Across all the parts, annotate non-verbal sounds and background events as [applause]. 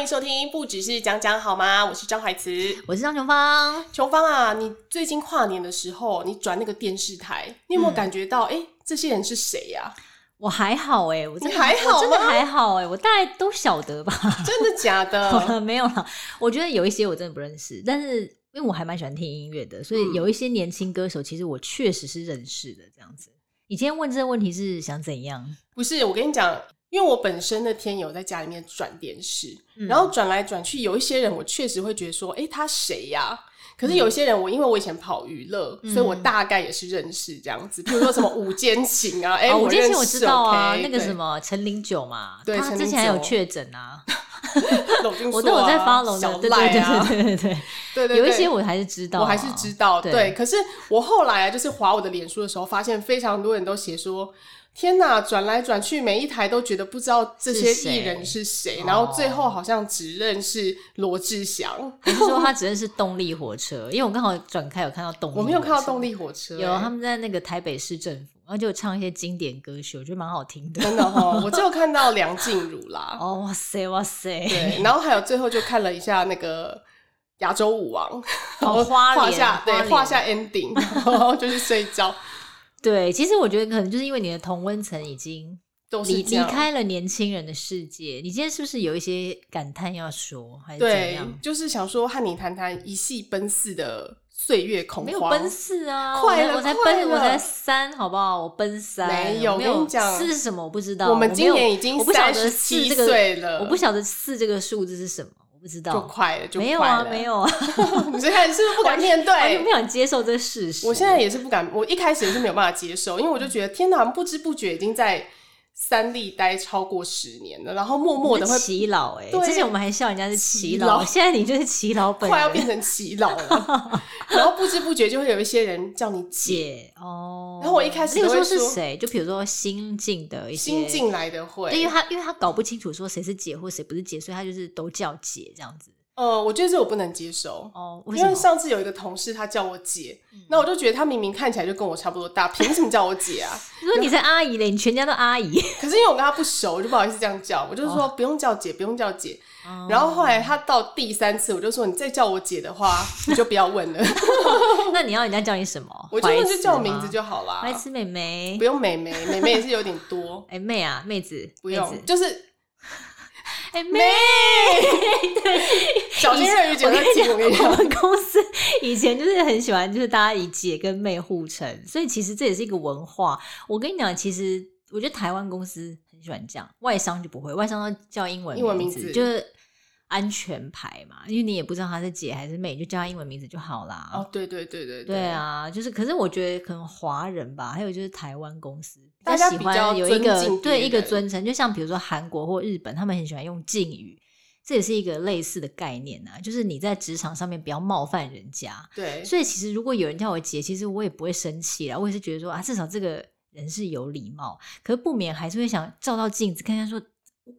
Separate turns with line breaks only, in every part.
迎收听，不只是讲讲好吗？我是张怀慈，
我是张琼芳。
琼芳啊，你最近跨年的时候，你转那个电视台，你有没有感觉到？哎、嗯，这些人是谁呀、啊？
我还好哎、欸，我真的
还好？
真的还好哎、欸，我大概都晓得吧？
真的假的？[laughs]
没有了，我觉得有一些我真的不认识，但是因为我还蛮喜欢听音乐的，所以有一些年轻歌手，其实我确实是认识的。这样子，你今天问这个问题是想怎样？
不是，我跟你讲。因为我本身那天有在家里面转电视，嗯、然后转来转去，有一些人我确实会觉得说，哎、欸，他谁呀、啊？可是有一些人我，我因为我以前跑娱乐，嗯、所以我大概也是认识这样子。比如说什么五间情啊，哎、欸，五间情
我知道啊，那个什么陈零九嘛，对，他之前还有确诊啊，[laughs] 我都有在发龙，对对对对对 [laughs] 对对，有一些我还是知道，
我还是知道，对。可是我后来啊，就是划我的脸书的时候，发现非常多人都写说：“天哪，转来转去，每一台都觉得不知道这些艺人是谁。”然后最后好像只认识罗志祥，[laughs]
你说他只认识动力火车，因为我刚好转开有看到动力，
我没有看到动力火车，
有他们在那个台北市政府。然后就唱一些经典歌曲，我觉得蛮好听的。
真的哦，我就看到梁静茹啦。
哦哇塞哇塞！
对，然后还有最后就看了一下那个亚洲舞王，[laughs]
然后画
下对画下 ending，然后就去睡觉。[laughs]
对，其实我觉得可能就是因为你的同温层已经离离开了年轻人的世界，你今天是不是有一些感叹要说，还是怎样？对，
就是想说和你谈谈一系奔四的岁月恐慌。
没有奔四啊，
快了，
我才奔，我才三，好不好？我奔三，
没有。我跟你讲，
四是什么？我不知道。
我们今年已经三十七岁了，
我不晓得四这个数字是什么。我不知道，
就快了，就快了。
没有啊，没有啊。[laughs]
你现在是不是不敢面对？
我不想接受这个事实。
我现在也是不敢，我一开始也是没有办法接受，因为我就觉得天哪，不知不觉已经在三立待超过十年了，然后默默的会
耆老哎。之前我们还笑人家是耆老，现在你就是耆老本，
快要变成耆老了。[laughs] 然后不知不觉就会有一些人叫你姐哦。然后我一开始那个时候
是谁，就比如说新进的一些
新进来的会，
因为他因为他搞不清楚说谁是姐或谁不是姐，所以他就是都叫姐这样子。
呃，我觉得这我不能接受哦，因为上次有一个同事他叫我姐，嗯、那我就觉得他明明看起来就跟我差不多大，[laughs] 凭什么叫我姐啊？
你说你是阿姨嘞，你全家都阿姨。[laughs]
可是因为我跟他不熟，我就不好意思这样叫，我就是说不用叫姐，不用叫姐。哦、然后后来他到第三次，我就说你再叫我姐的话，[laughs] 你就不要问了。
那你要人家叫你什么？
我就说就叫我名字就好啦。
白痴妹妹，
不用妹妹，妹妹也是有点多。
哎、欸，妹啊，妹子，
不用，就是。
哎，妹，
对，[laughs] 小心鳄鱼姐。我跟你讲，
我们公司以前就是很喜欢，就是大家以姐跟妹互称，所以其实这也是一个文化。我跟你讲，其实我觉得台湾公司很喜欢这样，外商就不会，外商都叫英文，英文名字就是。安全牌嘛，因为你也不知道她是姐还是妹，就叫她英文名字就好啦。
哦，对对对对，
对啊，就是，可是我觉得可能华人吧，还有就是台湾公司，大家喜欢有一个对一个尊称，就像比如说韩国或日本，他们很喜欢用敬语，这也是一个类似的概念啊，就是你在职场上面不要冒犯人家。
对，
所以其实如果有人叫我姐，其实我也不会生气啦，我也是觉得说啊，至少这个人是有礼貌，可是不免还是会想照照镜子看看说，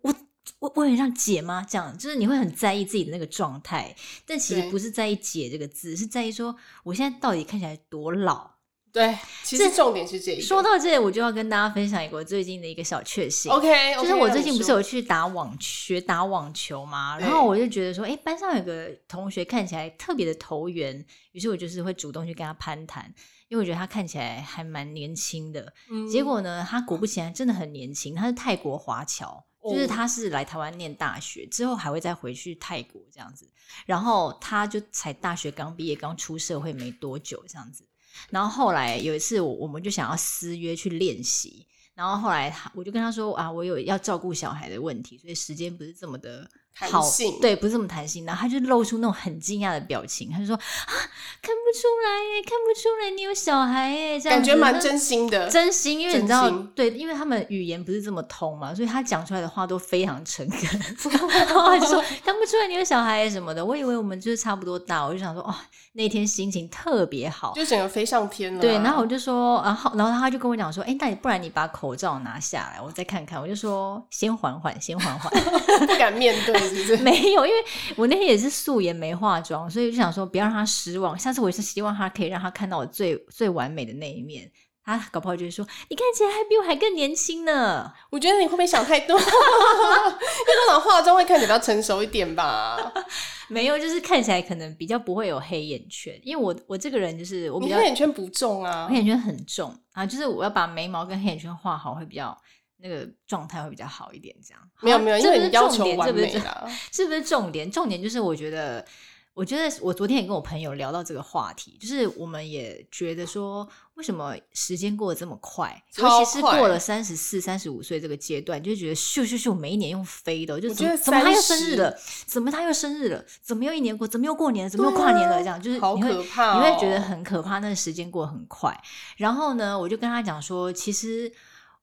我。我我很像姐吗？这样就是你会很在意自己的那个状态，但其实不是在意“姐”这个字，是在意说我现在到底看起来多老。
对，其实重点是这个。
说到这里，我就要跟大家分享一个我最近的一个小确幸。
OK，
就是我最近不是有去打网学打网球嘛？然后我就觉得说，哎，班上有个同学看起来特别的投缘，于是我就是会主动去跟他攀谈，因为我觉得他看起来还蛮年轻的。嗯、结果呢，他果不其然真的很年轻，他是泰国华侨。就是他是来台湾念大学，之后还会再回去泰国这样子，然后他就才大学刚毕业，刚出社会没多久这样子，然后后来有一次我我们就想要私约去练习，然后后来他我就跟他说啊，我有要照顾小孩的问题，所以时间不是这么的。好，弹性对，不是这么弹性。然后他就露出那种很惊讶的表情，他就说：“啊，看不出来耶，看不出来你有小孩耶，这样
感觉蛮真心的，
真心。因为你知道，对，因为他们语言不是这么通嘛，所以他讲出来的话都非常诚恳。[laughs] 然后他就说看不出来你有小孩什么的，我以为我们就是差不多大，我就想说，哦，那天心情特别好，
就整个飞上天了啊。
对，然后我就说，然后然后他就跟我讲说，哎，那你不然你把口罩拿下来，我再看看。我就说，先缓缓，先缓缓，[laughs]
不敢面对。[laughs]
没有，因为我那天也是素颜没化妆，所以就想说不要让他失望。下次我也是希望他可以让他看到我最最完美的那一面。他搞不好就会说：“你看起来还比我还更年轻呢。”
我觉得你会不会想太多？因为通常化妆会看起来比较成熟一点吧？[laughs]
没有，就是看起来可能比较不会有黑眼圈。因为我我这个人就是我比较
黑眼圈不重啊，
黑眼圈很重啊，就是我要把眉毛跟黑眼圈画好，会比较那个状态会比较好一点。这样
没有没有，因为你要求完美
了，是不是重点？重点就是我觉得。我觉得我昨天也跟我朋友聊到这个话题，就是我们也觉得说，为什么时间过得这么快？尤其是过了三十四、三十五岁这个阶段，就觉得咻咻咻，每一年用飞的，就怎么怎么他又生日了？怎么他又生日了？怎么又一年过？怎么又过年了？怎么又跨年了？这样就是
好可怕，
你会觉得很可怕。那个时间过得很快。然后呢，我就跟他讲说，其实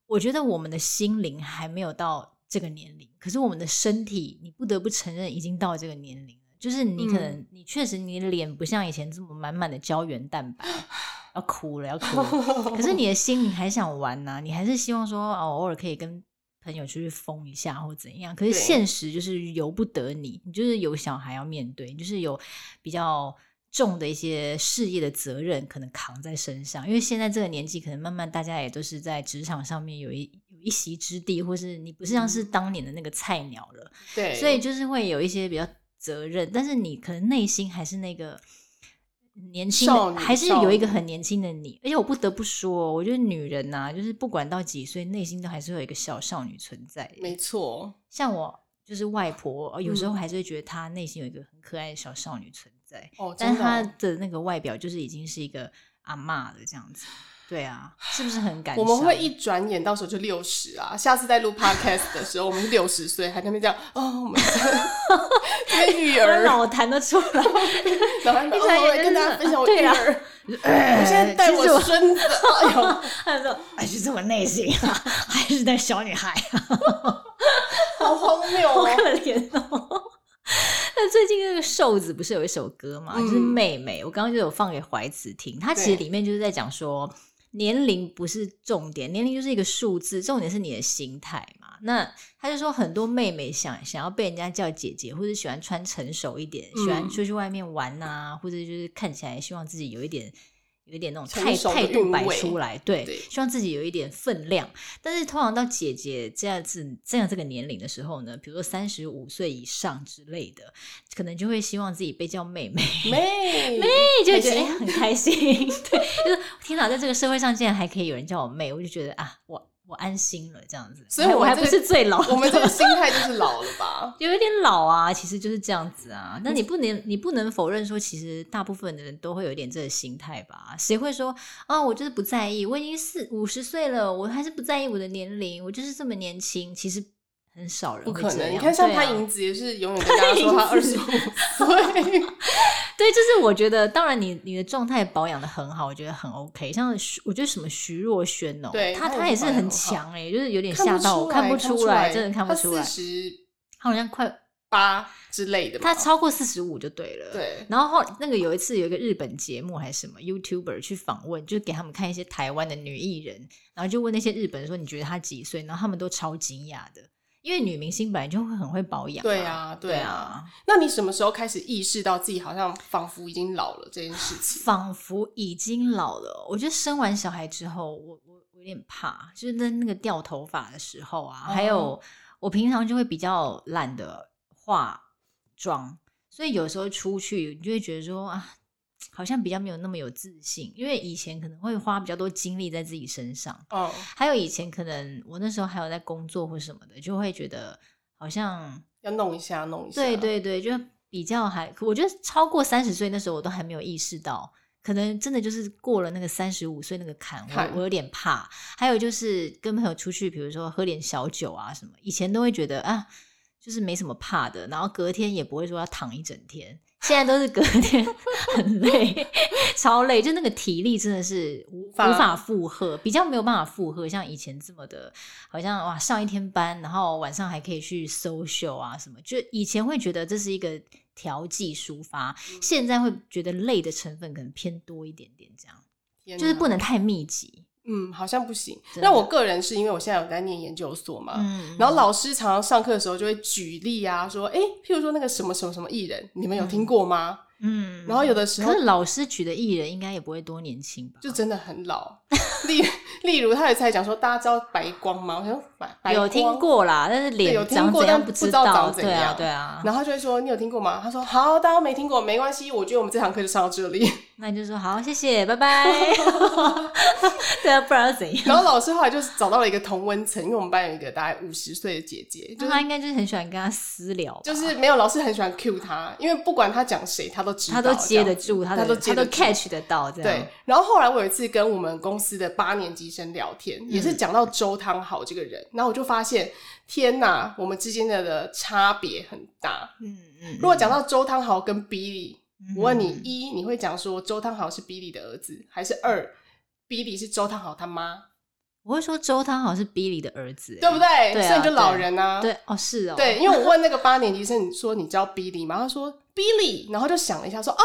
我觉得我们的心灵还没有到这个年龄，可是我们的身体，你不得不承认已经到这个年龄了。就是你可能，你确实你的脸不像以前这么满满的胶原蛋白，要哭了要哭了。可是你的心你还想玩呐、啊，你还是希望说偶尔可以跟朋友出去疯一下或怎样。可是现实就是由不得你，你就是有小孩要面对，你就是有比较重的一些事业的责任可能扛在身上。因为现在这个年纪，可能慢慢大家也都是在职场上面有一有一席之地，或是你不是像是当年的那个菜鸟了。
对，
所以就是会有一些比较。责任，但是你可能内心还是那个年轻的，还是有一个很年轻的你。而且我不得不说，我觉得女人呐、啊，就是不管到几岁，内心都还是会有一个小少女存在。
没错，
像我就是外婆，有时候还是会觉得她内心有一个很可爱的小少女存在。哦，但是她的那个外表就是已经是一个阿妈的这样子。对啊，是不是很感？
我们会一转眼到时候就六十啊！下次再录 podcast 的时候，我们是六十岁，还在那边这样 [laughs] [laughs] [laughs] 哦，我们这育儿
老谈得出来，
然后一转眼跟大家分享我育儿。我现在带我孙子，哎呦，
他说还是这么内心啊，还是带小女孩啊，
好荒谬，
好可怜哦。那最近那个瘦子不是有一首歌嘛，就是妹妹，我刚刚就有放给怀慈听，他其实里面就是在讲说。年龄不是重点，年龄就是一个数字，重点是你的心态嘛。那他就说，很多妹妹想想要被人家叫姐姐，或者喜欢穿成熟一点，嗯、喜欢出去外面玩啊，或者就是看起来希望自己有一点。有一点那种态态度摆出来，对，对，希望自己有一点分量。但是通常到姐姐这样子这样这个年龄的时候呢，比如说三十五岁以上之类的，可能就会希望自己被叫妹妹，
妹 [laughs]
妹就觉得很开心。[laughs] 对，就是天哪，在这个社会上竟然还可以有人叫我妹，我就觉得啊，我。我安心了，这样子，
所以我还
不是最老的。
我们这个心态就是老了吧？[laughs]
有一点老啊，其实就是这样子啊。那你不能，你不能否认说，其实大部分的人都会有一点这个心态吧？谁会说啊，我就是不在意，我已经四五十岁了，我还是不在意我的年龄，我就是这么年轻。其实很少人，不可能。
你看，像潘迎紫也是永远 [laughs] 跟大家说他二十五岁。
对，就是我觉得，当然你你的状态保养的很好，我觉得很 OK。像徐，我觉得什么徐若瑄哦，
对，
她她也是很强哎，就是有点吓到我，看不出来，真的看不出来。
四十，
她好像快
八之类的，
她超过四十五就对了。
对，
然后后那个有一次有一个日本节目还是什么 YouTuber 去访问，就是给他们看一些台湾的女艺人，然后就问那些日本人说，你觉得她几岁？然后他们都超惊讶的。因为女明星本来就会很会保养，
对啊，对啊。那你什么时候开始意识到自己好像仿佛已经老了这件事情？
仿佛已经老了，我觉得生完小孩之后，我我我有点怕，就是在那个掉头发的时候啊，还有我平常就会比较懒得化妆，所以有时候出去你就会觉得说啊。好像比较没有那么有自信，因为以前可能会花比较多精力在自己身上。哦，oh. 还有以前可能我那时候还有在工作或什么的，就会觉得好像
要弄一下，弄一下。
对对对，就比较还，我觉得超过三十岁那时候我都还没有意识到，可能真的就是过了那个三十五岁那个坎，我我有点怕。还有就是跟朋友出去，比如说喝点小酒啊什么，以前都会觉得啊，就是没什么怕的，然后隔天也不会说要躺一整天。现在都是隔天很累，超累，就那个体力真的是无法无法负荷，比较没有办法负荷，像以前这么的，好像哇上一天班，然后晚上还可以去 social 啊什么，就以前会觉得这是一个调剂抒发，现在会觉得累的成分可能偏多一点点，这样，就是不能太密集。
嗯，好像不行。那我个人是因为我现在有在念研究所嘛，嗯、然后老师常常上课的时候就会举例啊，说，哎，譬如说那个什么什么什么艺人，你们有听过吗？嗯，然后有的时候，
可是老师举的艺人应该也不会多年轻吧？
就真的很老。例例如，他也在讲说，大家知道白光吗？我想白白
有听过啦，但是脸
有听过，但不知道长怎样。
对啊，对啊。
然后他就会说：“你有听过吗？”他说：“好，大家没听过，没关系。我觉得我们这堂课就上到这里。[laughs] ”
那你就说好，谢谢，拜拜。[laughs] 对啊，不然要怎样？
然后老师后来就是找到了一个同温层，因为我们班有一个大概五十岁的姐姐，就是
他应该就是很喜欢跟他私聊，
就是没有老师很喜欢 cue 他，因为不管他讲谁，他都知道，
他都接得住，他都他都 catch 得到这样。
对。然后后来我有一次跟我们公司的八年级生聊天，也是讲到周汤豪这个人，然后我就发现，天哪，我们之间的的差别很大。嗯嗯。如果讲到周汤豪跟 Billy。我问你：一，你会讲说周汤豪是 Billy 的儿子，还是二，Billy 是周汤豪他妈？
我会说周汤豪是 Billy 的儿子，
对不对？对啊，所以你就老人啊。
对，哦，是哦。
对，因为我问那个八年级生，你说你知道 Billy 吗？他说 Billy，然后就想了一下，说哦，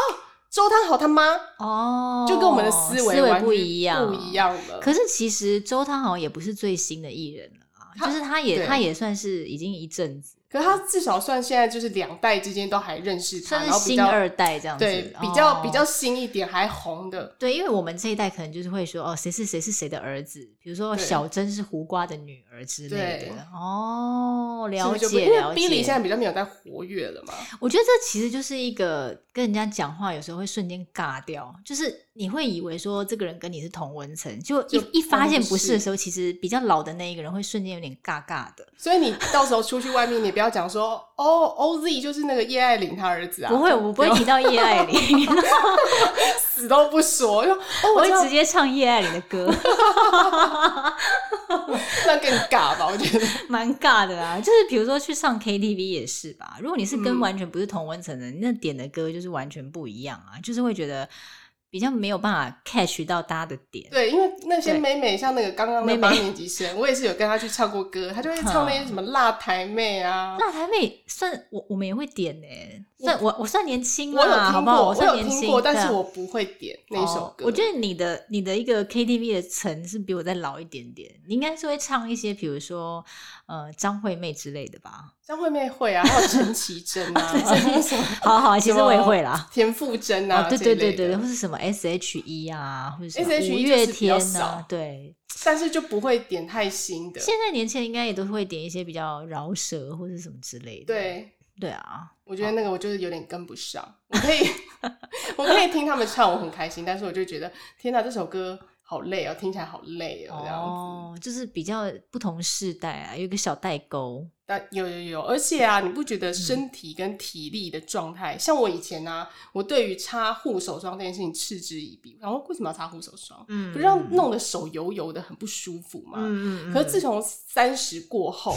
周汤豪他妈哦，就跟我们的思维
不一样，
不一样了。
可是其实周汤豪也不是最新的艺人了啊，就是他也他也算是已经一阵子。
可是他至少算现在就是两代之间都还认识他，
算是新二代这样子，
对，比较比较新一点，还红的。
对，因为我们这一代可能就是会说哦，谁是谁是谁的儿子，比如说小珍是胡瓜的女儿之类的。哦，了解了解。
Billy 现在比较没有在活跃了嘛？
我觉得这其实就是一个跟人家讲话有时候会瞬间尬掉，就是你会以为说这个人跟你是同温层，就一一发现不是的时候，其实比较老的那一个人会瞬间有点尬尬的。
所以你到时候出去外面，你不要。要讲说哦，OZ 就是那个叶爱玲他儿子啊，
不会，我不会提到叶爱玲，[laughs]
死都不说，[laughs] 哦、
我会直接唱叶爱玲的歌，[laughs]
那更尬吧？我觉得
蛮尬的啊。就是比如说去上 KTV 也是吧，如果你是跟完全不是同温层的，嗯、那点的歌就是完全不一样啊，就是会觉得。比较没有办法 catch 到大家的点，
对，因为那些妹妹像那个刚刚的八年级生，我也是有跟她去唱过歌，她就会唱那些什么辣台妹啊，
辣台妹算我我们也会点呢，算我我算年轻
我有听过，
我
有听过，但是我不会点那首歌。
我觉得你的你的一个 KTV 的层是比我再老一点点，你应该是会唱一些比如说呃张惠妹之类的吧。
张惠妹会啊，还有陈绮贞啊 [laughs] [laughs]
好好，其实我也会啦。
田馥甄啊，
对对对对，或是什么 S.H.E 啊，或者什么五月天啊，对。
但是就不会点太新的。
现在年轻人应该也都会点一些比较饶舌或者什么之类的。
对
对啊，
我觉得那个我就是有点跟不上。我可以 [laughs] 我可以听他们唱，我很开心，但是我就觉得天哪，这首歌。好累哦，听起来好累哦，这样子。哦，
就是比较不同世代啊，有一个小代沟。
但有有有，而且啊，你不觉得身体跟体力的状态，嗯、像我以前啊，我对于擦护手霜这件事情嗤之以鼻。然后为什么要擦护手霜？嗯，不是让弄得手油油的，很不舒服吗？嗯嗯。可是自从三十过后。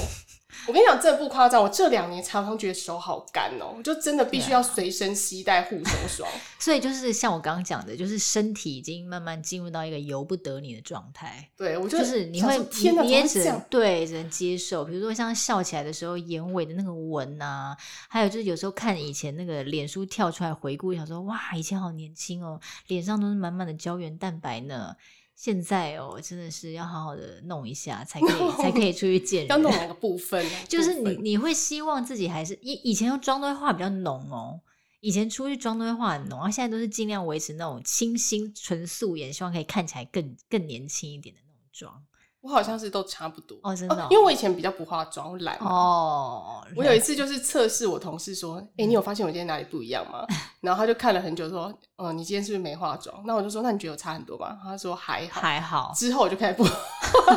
我跟你讲，这不夸张。我这两年常常觉得手好干哦、喔，我就真的必须要随身携带护手霜。[laughs]
所以就是像我刚刚讲的，就是身体已经慢慢进入到一个由不得你的状态。
对，我就，
是你会，天，你也只能对，只能接受。比如说像笑起来的时候，眼尾的那个纹啊，还有就是有时候看以前那个脸书跳出来回顾，想说哇，以前好年轻哦、喔，脸上都是满满的胶原蛋白呢。现在哦，真的是要好好的弄一下，才可以才可以出去见人。[laughs]
要弄哪个部分？[laughs]
就是你你会希望自己还是以以前要妆都会化比较浓哦，以前出去妆都会化很浓，然后现在都是尽量维持那种清新纯素颜，希望可以看起来更更年轻一点的那种妆。
我好像是都差不多
哦，真的、哦哦，
因为我以前比较不化妆，我懒哦。我有一次就是测试我同事说：“哎、你有发现我今天哪里不一样吗？” [laughs] 然后他就看了很久，说：“嗯、呃，你今天是不是没化妆？”那我就说：“那你觉得我差很多吧？”他说：“还好，
还好。”
之后我就开始不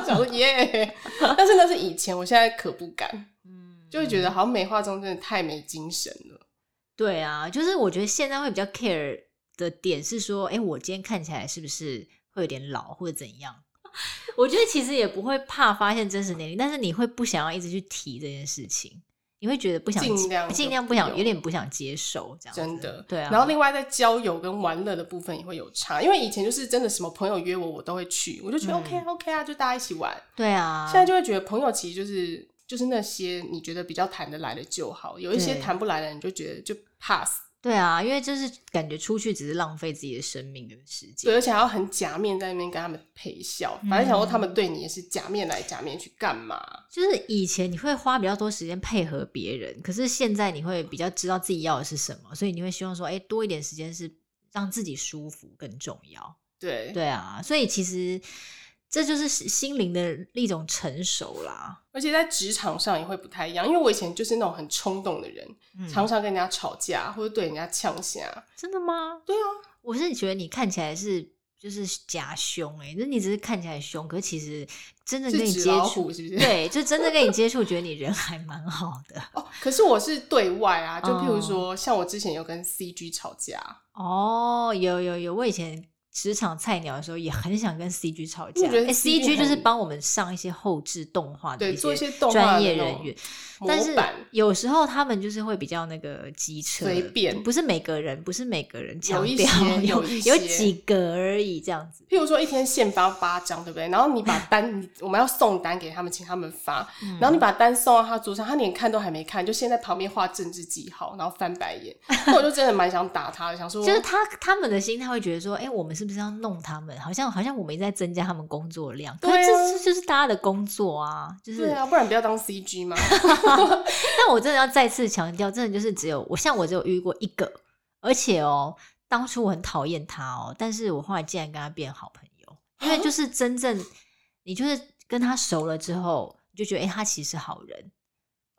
想说耶，[laughs] 但是那是以前，我现在可不敢，嗯，就会觉得好像没化妆真的太没精神了。
对啊，就是我觉得现在会比较 care 的点是说：“哎、欸，我今天看起来是不是会有点老或者怎样？” [laughs] 我觉得其实也不会怕发现真实年龄，但是你会不想要一直去提这件事情，你会觉得不想尽量尽量不想，有点不想接受这样。
真的，
对啊。
然后另外在交友跟玩乐的部分也会有差，因为以前就是真的什么朋友约我，我都会去，我就觉得 OK、嗯、OK 啊，就大家一起玩。
对啊。
现在就会觉得朋友其实就是就是那些你觉得比较谈得来的就好，有一些谈不来的，你就觉得就 pass。
对啊，因为就是感觉出去只是浪费自己的生命跟时间，
对，而且还要很假面在那边跟他们陪笑，反正想说他们对你也是假面来假面去干嘛？
嗯。就是以前你会花比较多时间配合别人，可是现在你会比较知道自己要的是什么，所以你会希望说，哎，多一点时间是让自己舒服更重要。
对，
对啊，所以其实。这就是心灵的一种成熟啦，
而且在职场上也会不太一样。因为我以前就是那种很冲动的人，嗯、常常跟人家吵架或者对人家呛下。
真的吗？
对啊，
我是觉得你看起来是就是假凶哎、欸，那你只是看起来凶，可是其实真的跟你接触，是不是？[laughs] 对，就真的跟你接触，觉得你人还蛮好的。[laughs]
哦，可是我是对外啊，就譬如说，哦、像我之前有跟 CG 吵架。
哦，有有有，我以前。职场菜鸟的时候也很想跟 CG 吵架，哎，CG 就是帮我们上一些后置动画的一些专业人员，但是有时候他们就是会比较那个机车，
随便，
不是每个人，不是每个人强调，
有一些，有
几个而已这样子。
譬如说一天现发八张，对不对？然后你把 [laughs] 单，我们要送单给他们，请他们发，然后你把单送到他桌上，他连看都还没看，就先在旁边画政治记号，然后翻白眼，[laughs] 那我就真的蛮想打他的，想说，
就是他他们的心态会觉得说，哎，我们。是不是要弄他们？好像好像我们在增加他们工作量，对、啊，可是这是就是大家的工作啊，就是
对啊，不然不要当 CG 嘛。[laughs]
但我真的要再次强调，真的就是只有我，像我只有遇过一个，而且哦，当初我很讨厌他哦，但是我后来竟然跟他变好朋友，因为 [gasps] 就是真正你就是跟他熟了之后，你就觉得哎、欸，他其实是好人。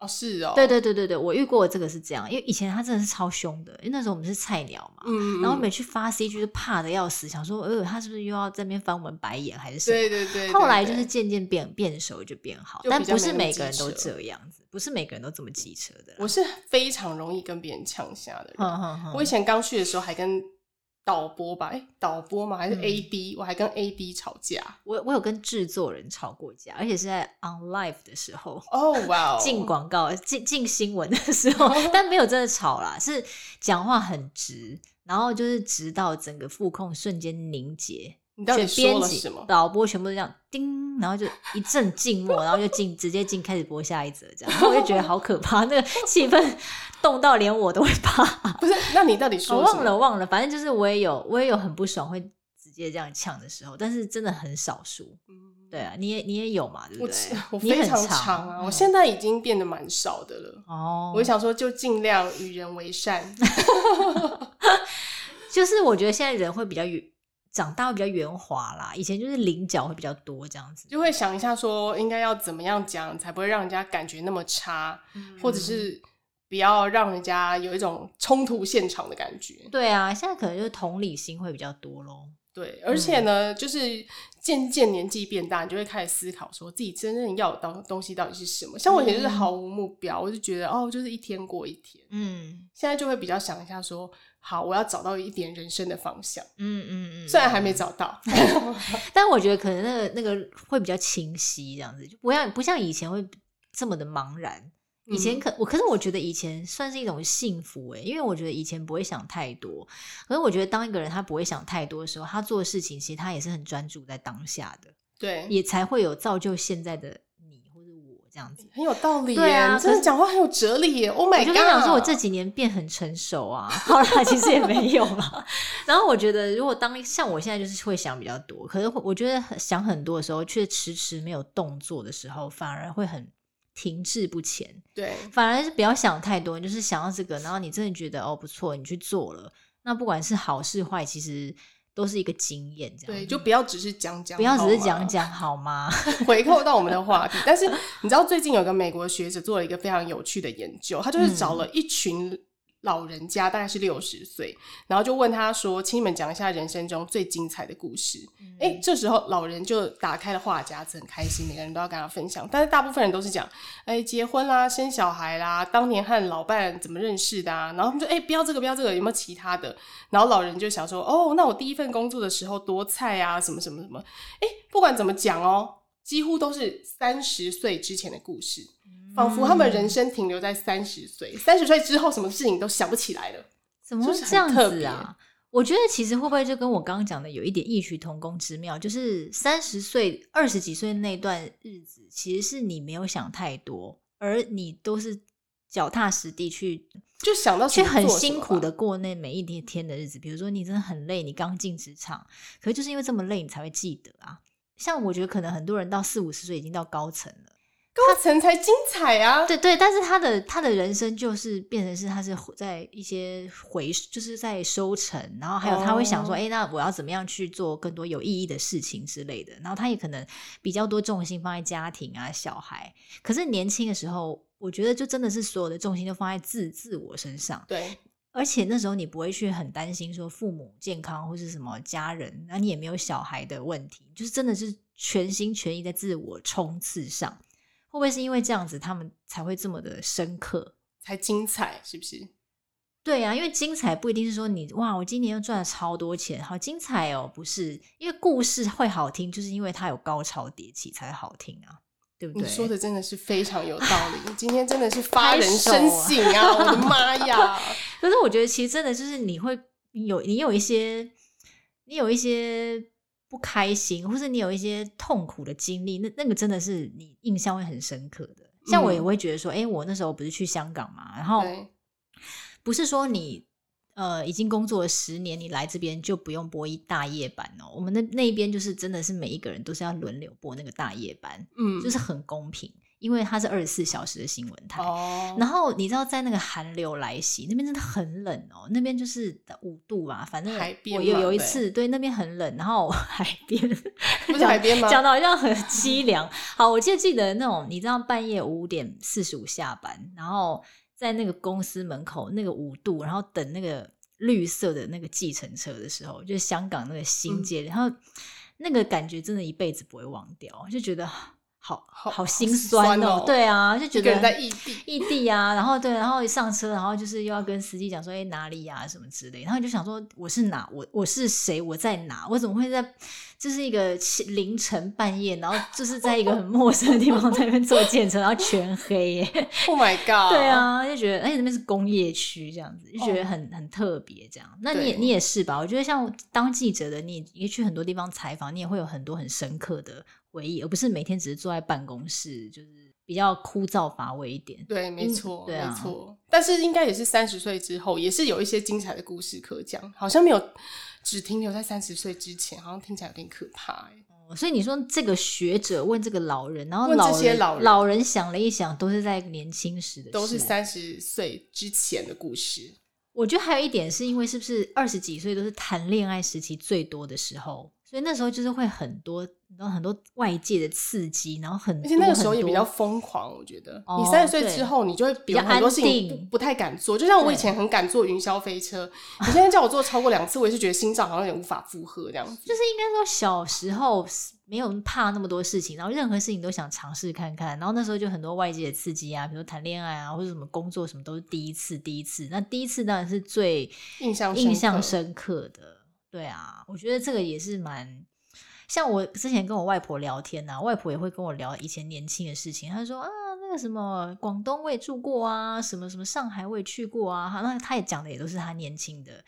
哦，是哦，
对对对对对，我遇过这个是这样，因为以前他真的是超凶的，因为那时候我们是菜鸟嘛，嗯，然后每去发 CG 就怕的要死，想说，呃，他是不是又要在那边翻我们白眼还是什么？
对对对，对。
后来就是渐渐变变熟就变好，但不是每个人都这样子，不是每个人都这么机车的。
我是非常容易跟别人呛下的人，我以前刚去的时候还跟。导播吧，哎、欸，导播吗？还是 AD？、嗯、我还跟 AD 吵架。
我我有跟制作人吵过架，而且是在 on live 的时候。
哦，哇！
进广告、进进新闻的时候，[laughs] 但没有真的吵啦，是讲话很直，然后就是直到整个副控瞬间凝结。
你到底说了什么？
导播全部都这样叮，然后就一阵静默，然后就进直接进开始播下一则，这样，然后我就觉得好可怕，那个气氛。动到连我都会怕，
不是？那你到底说？
我忘了，忘了。反正就是我也有，我也有很不爽，会直接这样呛的时候，但是真的很少数。嗯，对啊，你也你也有嘛，对不对？
我，我非常长啊，我现在已经变得蛮少的了。哦，我想说，就尽量与人为善。[laughs] [laughs]
就是我觉得现在人会比较圆，长大会比较圆滑啦。以前就是棱角会比较多，这样子
就会想一下说，应该要怎么样讲才不会让人家感觉那么差，嗯、或者是。不要让人家有一种冲突现场的感觉。
对啊，现在可能就是同理心会比较多咯。
对，而且呢，嗯、就是渐渐年纪变大，你就会开始思考，说自己真正要的东西到底是什么。像我以前就是毫无目标，嗯、我就觉得哦，就是一天过一天。嗯，现在就会比较想一下说，说好，我要找到一点人生的方向。嗯嗯嗯，虽然还没找到 [laughs] [laughs]
但我觉得可能那个那个会比较清晰，这样子就不像不像以前会这么的茫然。以前可我，可是我觉得以前算是一种幸福诶，因为我觉得以前不会想太多。可是我觉得当一个人他不会想太多的时候，他做事情其实他也是很专注在当下的，
对，
也才会有造就现在的这样子，
很有道理。对啊，真的讲话很有哲理耶。Oh my god！我就跟你讲说，我
这几年变很成熟啊。好啦，其实也没有啦。然后我觉得，如果当像我现在就是会想比较多，可是我觉得想很多的时候，却迟迟没有动作的时候，反而会很。停滞不前，
对，
反而是不要想太多，就是想到这个，然后你真的觉得哦不错，你去做了，那不管是好是坏，其实都是一个经验，这样
对，就不要只是讲讲，
不要只是讲讲好吗？[laughs]
回扣到我们的话题，但是你知道最近有个美国学者做了一个非常有趣的研究，他就是找了一群。老人家大概是六十岁，然后就问他说：“请你们讲一下人生中最精彩的故事。嗯”哎，这时候老人就打开了话匣子，很开心，每个人都要跟他分享。但是大部分人都是讲：“哎，结婚啦，生小孩啦，当年和老伴怎么认识的啊？”然后他们说：“哎，不要这个，不要这个，有没有其他的？”然后老人就想说：“哦，那我第一份工作的时候多菜啊，什么什么什么。”哎，不管怎么讲哦，几乎都是三十岁之前的故事。仿佛他们人生停留在三十岁，三十岁之后什么事情都想不起来了，
怎么会这样子啊？我觉得其实会不会就跟我刚刚讲的有一点异曲同工之妙，就是三十岁、二十几岁那段日子，其实是你没有想太多，而你都是脚踏实地去，
就想到
去很辛苦的过那每一天天的日子。比如说你真的很累，你刚进职场，可是就是因为这么累，你才会记得啊。像我觉得可能很多人到四五十岁已经到高层了。
高层才精彩啊！
对对，但是他的他的人生就是变成是他是在一些回，就是在收成，然后还有他会想说，哎、哦，那我要怎么样去做更多有意义的事情之类的。然后他也可能比较多重心放在家庭啊、小孩。可是年轻的时候，我觉得就真的是所有的重心都放在自自我身上。
对，
而且那时候你不会去很担心说父母健康或是什么家人，那你也没有小孩的问题，就是真的是全心全意在自我冲刺上。会不会是因为这样子，他们才会这么的深刻，
才精彩，是不是？
对啊，因为精彩不一定是说你哇，我今年又赚了超多钱，好精彩哦，不是？因为故事会好听，就是因为它有高潮迭起才好听啊，对不对？
你说的真的是非常有道理，今天真的是发人深省啊！我的妈呀！[laughs]
可是我觉得其实真的就是你会有你有一些，你有一些。不开心，或是你有一些痛苦的经历，那那个真的是你印象会很深刻的。像我也会觉得说，哎、嗯欸，我那时候不是去香港嘛，然后不是说你呃已经工作了十年，你来这边就不用播一大夜班哦。我们那那边就是真的是每一个人都是要轮流播那个大夜班，嗯，就是很公平。因为它是二十四小时的新闻台，oh. 然后你知道在那个寒流来袭，那边真的很冷哦，那边就是五度吧，反正我有有一次对，那边很冷，然后 [laughs] 海边
不是海边吗？
讲的好像很凄凉。好，我记得记得那种，你知道半夜五点四十五下班，然后在那个公司门口那个五度，然后等那个绿色的那个计程车的时候，就是香港那个新街，嗯、然后那个感觉真的一辈子不会忘掉，就觉得。好好心酸哦，酸哦，对啊，就觉得
在异地。
异地啊，然后对，然后一上车，然后就是又要跟司机讲说，哎，哪里呀、啊，什么之类，然后就想说，我是哪，我我是谁，我在哪，我怎么会在，这是一个凌晨半夜，然后就是在一个很陌生的地方在那边坐电车，然后全黑耶，[laughs]
Oh my god，
对啊，就觉得，哎，那边是工业区这样子，就觉得很、oh. 很特别这样。那你也你也是吧？我觉得像当记者的，你也去很多地方采访，你也会有很多很深刻的。回忆，而不是每天只是坐在办公室，就是比较枯燥乏味一点。
对，没错，对啊，没错。但是应该也是三十岁之后，也是有一些精彩的故事可讲。好像没有只停留在三十岁之前，好像听起来有点可怕欸。
哦，所以你说这个学者问这个老人，然后老人老人，老人想了一想，都是在年轻时的事，
都是三十岁之前的故事。
我觉得还有一点是因为是不是二十几岁都是谈恋爱时期最多的时候，所以那时候就是会很多。然后很多外界的刺激，然后很多，而且
那个时候也比较疯狂。我觉得，哦、你三十岁之后，你就会比较很多事情不，不太敢做。就像我以前很敢坐云霄飞车，你现在叫我做超过两次，我也是觉得心脏好像有点无法负荷这样子。
就是应该说小时候没有怕那么多事情，然后任何事情都想尝试看看。然后那时候就很多外界的刺激啊，比如谈恋爱啊，或者什么工作什么都是第一次，第一次。那第一次当然是最
印象
印象深刻的。对啊，我觉得这个也是蛮。像我之前跟我外婆聊天呐、啊，外婆也会跟我聊以前年轻的事情。她说啊，那个什么广东我也住过啊，什么什么上海我也去过啊。那她也讲的也都是她年轻的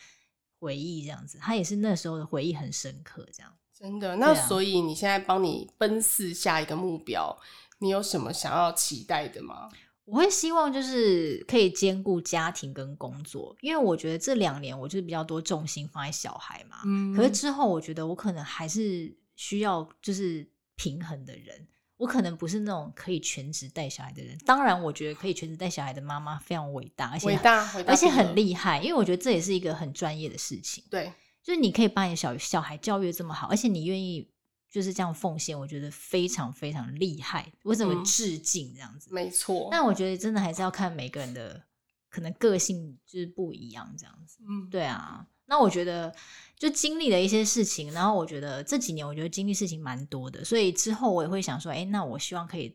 回忆，这样子。她也是那时候的回忆很深刻，这样。
真的？那所以你现在帮你奔四下一个目标，你有什么想要期待的吗？
我会希望就是可以兼顾家庭跟工作，因为我觉得这两年我就是比较多重心放在小孩嘛。嗯。可是之后我觉得我可能还是。需要就是平衡的人，我可能不是那种可以全职带小孩的人。当然，我觉得可以全职带小孩的妈妈非常伟大，而且
伟大，伟大，
而且很厉害。因为我觉得这也是一个很专业的事情。
对，
就是你可以把你小小孩教育这么好，而且你愿意就是这样奉献，我觉得非常非常厉害。我怎么致敬这样子？
嗯，没错。
但我觉得真的还是要看每个人的可能个性就是不一样这样子。嗯，对啊。那我觉得。就经历了一些事情，然后我觉得这几年我觉得经历事情蛮多的，所以之后我也会想说，哎，那我希望可以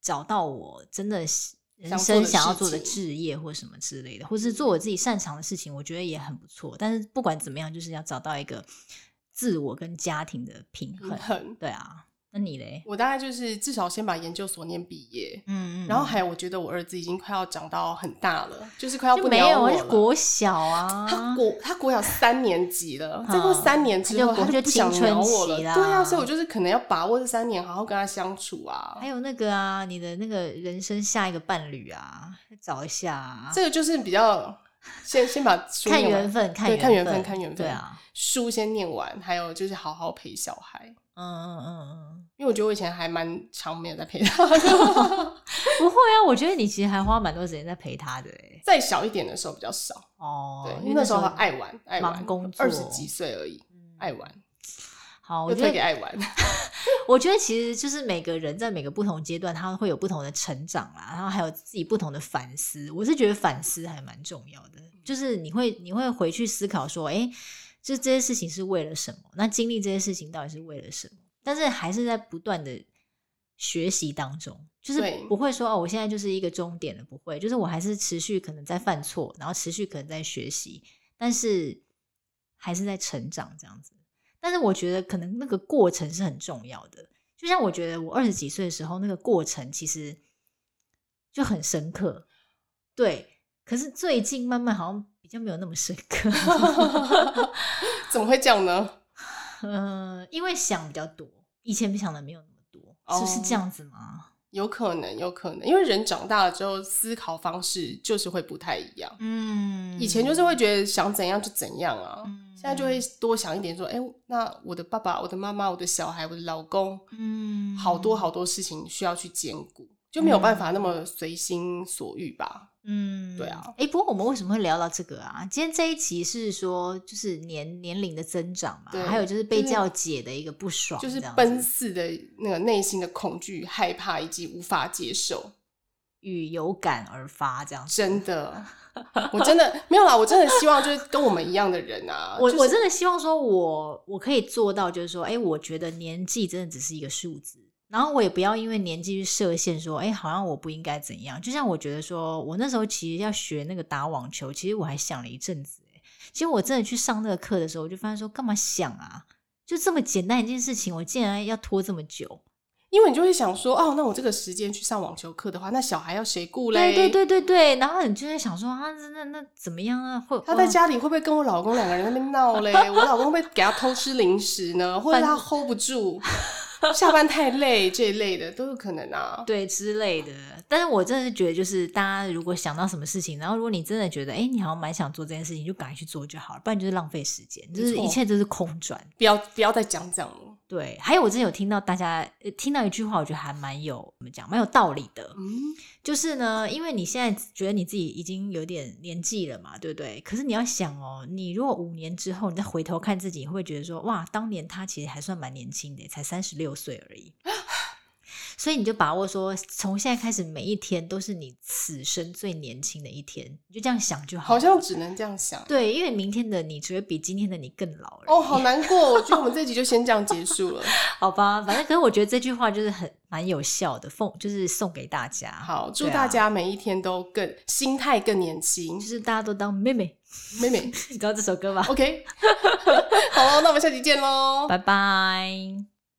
找到我真的人生想要做的职业或什么之类的，或是做我自己擅长的事情，我觉得也很不错。但是不管怎么样，就是要找到一个自我跟家庭的平衡。平衡。对啊，那你嘞？
我大概就是至少先把研究所念毕业，
嗯嗯，
然后还有我觉得我儿子已经快要长到很大了，就是快要不鸟我了。
没有，我是国小啊，
他国他国小三年级了，再过三年之后他就不想鸟我了。对啊，所以我就是可能要把握这三年，好好跟他相处啊。
还有那个啊，你的那个人生下一个伴侣啊，找一下啊。
这个就是比较 [laughs] 先先把书
看缘分，看
对看缘分，看缘分。
对啊，
书先念完，还有就是好好陪小孩。
嗯嗯嗯嗯，
因为我觉得我以前还蛮长没有在陪他的，[laughs]
不会啊，我觉得你其实还花蛮多时间在陪他的。
再小一点的时候比较少
哦，
对，因为那时候他爱玩，爱玩，
工作，
二十几岁而已，爱玩。
好，我觉得
给爱玩。[laughs]
我觉得其实就是每个人在每个不同阶段，他会有不同的成长啦，然后还有自己不同的反思。我是觉得反思还蛮重要的，就是你会你会回去思考说，哎。就这些事情是为了什么？那经历这些事情到底是为了什么？但是还是在不断的学习当中，就是不会说哦，我现在就是一个终点了，不会，就是我还是持续可能在犯错，然后持续可能在学习，但是还是在成长这样子。但是我觉得可能那个过程是很重要的，就像我觉得我二十几岁的时候，那个过程其实就很深刻，对。可是最近慢慢好像。比较没有那么深刻，[laughs]
怎么会这样呢？
嗯、呃，因为想比较多，以前比想的没有那么多，哦、是不是这样子吗？
有可能，有可能，因为人长大了之后，思考方式就是会不太一样。
嗯，
以前就是会觉得想怎样就怎样啊，
嗯、
现在就会多想一点，说，哎、欸，那我的爸爸、我的妈妈、我的小孩、我的老公，
嗯，
好多好多事情需要去兼顾，就没有办法那么随心所欲吧。
嗯，
对啊，
哎、欸，不过我们为什么会聊到这个啊？今天这一集是说，就是年年龄的增长嘛，对还有就是被叫姐的一个不爽，
就是奔四的那个内心的恐惧、害怕以及无法接受，
与有感而发这样子。
真的，我真的没有啦，我真的希望就是跟我们一样的人啊，
我、
就是、
我真的希望说我我可以做到，就是说，哎、欸，我觉得年纪真的只是一个数字。然后我也不要因为年纪去设限，说，哎，好像我不应该怎样。就像我觉得说，我那时候其实要学那个打网球，其实我还想了一阵子。其实我真的去上那个课的时候，我就发现说，干嘛想啊？就这么简单一件事情，我竟然要拖这么久。
因为你就会想说，哦，那我这个时间去上网球课的话，那小孩要谁顾嘞？
对对对对对。然后你就会想说，啊，那那那怎么样啊？会
他在家里会不会跟我老公两个人在那边闹嘞？[laughs] 我老公会不会给他偷吃零食呢？或者他 hold 不住？[laughs] 下班太累这一类的都有可能啊，
对之类的。但是我真的是觉得，就是大家如果想到什么事情，然后如果你真的觉得，哎、欸，你好像蛮想做这件事情，就赶快去做就好了，不然就是浪费时间，就是一切都是空转。
不要不要再讲讲了。
对，还有我之前有听到大家听到一句话，我觉得还蛮有怎么讲，蛮有道理的。
嗯，
就是呢，因为你现在觉得你自己已经有点年纪了嘛，对不对？可是你要想哦，你如果五年之后你再回头看自己，你会觉得说，哇，当年他其实还算蛮年轻的，才三十六岁而已。所以你就把握说，从现在开始，每一天都是你此生最年轻的一天，你就这样想就好。
好像只能这样想。
对，因为明天的你只会比今天的你更老了。
哦，好难过。我觉得我们这集就先这样结束了。[laughs]
好吧，反正可是我觉得这句话就是很蛮有效的，奉就是送给大家。
好，祝大家每一天都更、啊、心态更年轻，
就是大家都当妹妹 [laughs]
妹妹。[laughs]
你知道这首歌吗
？OK，好，那我们下集见喽，
拜拜。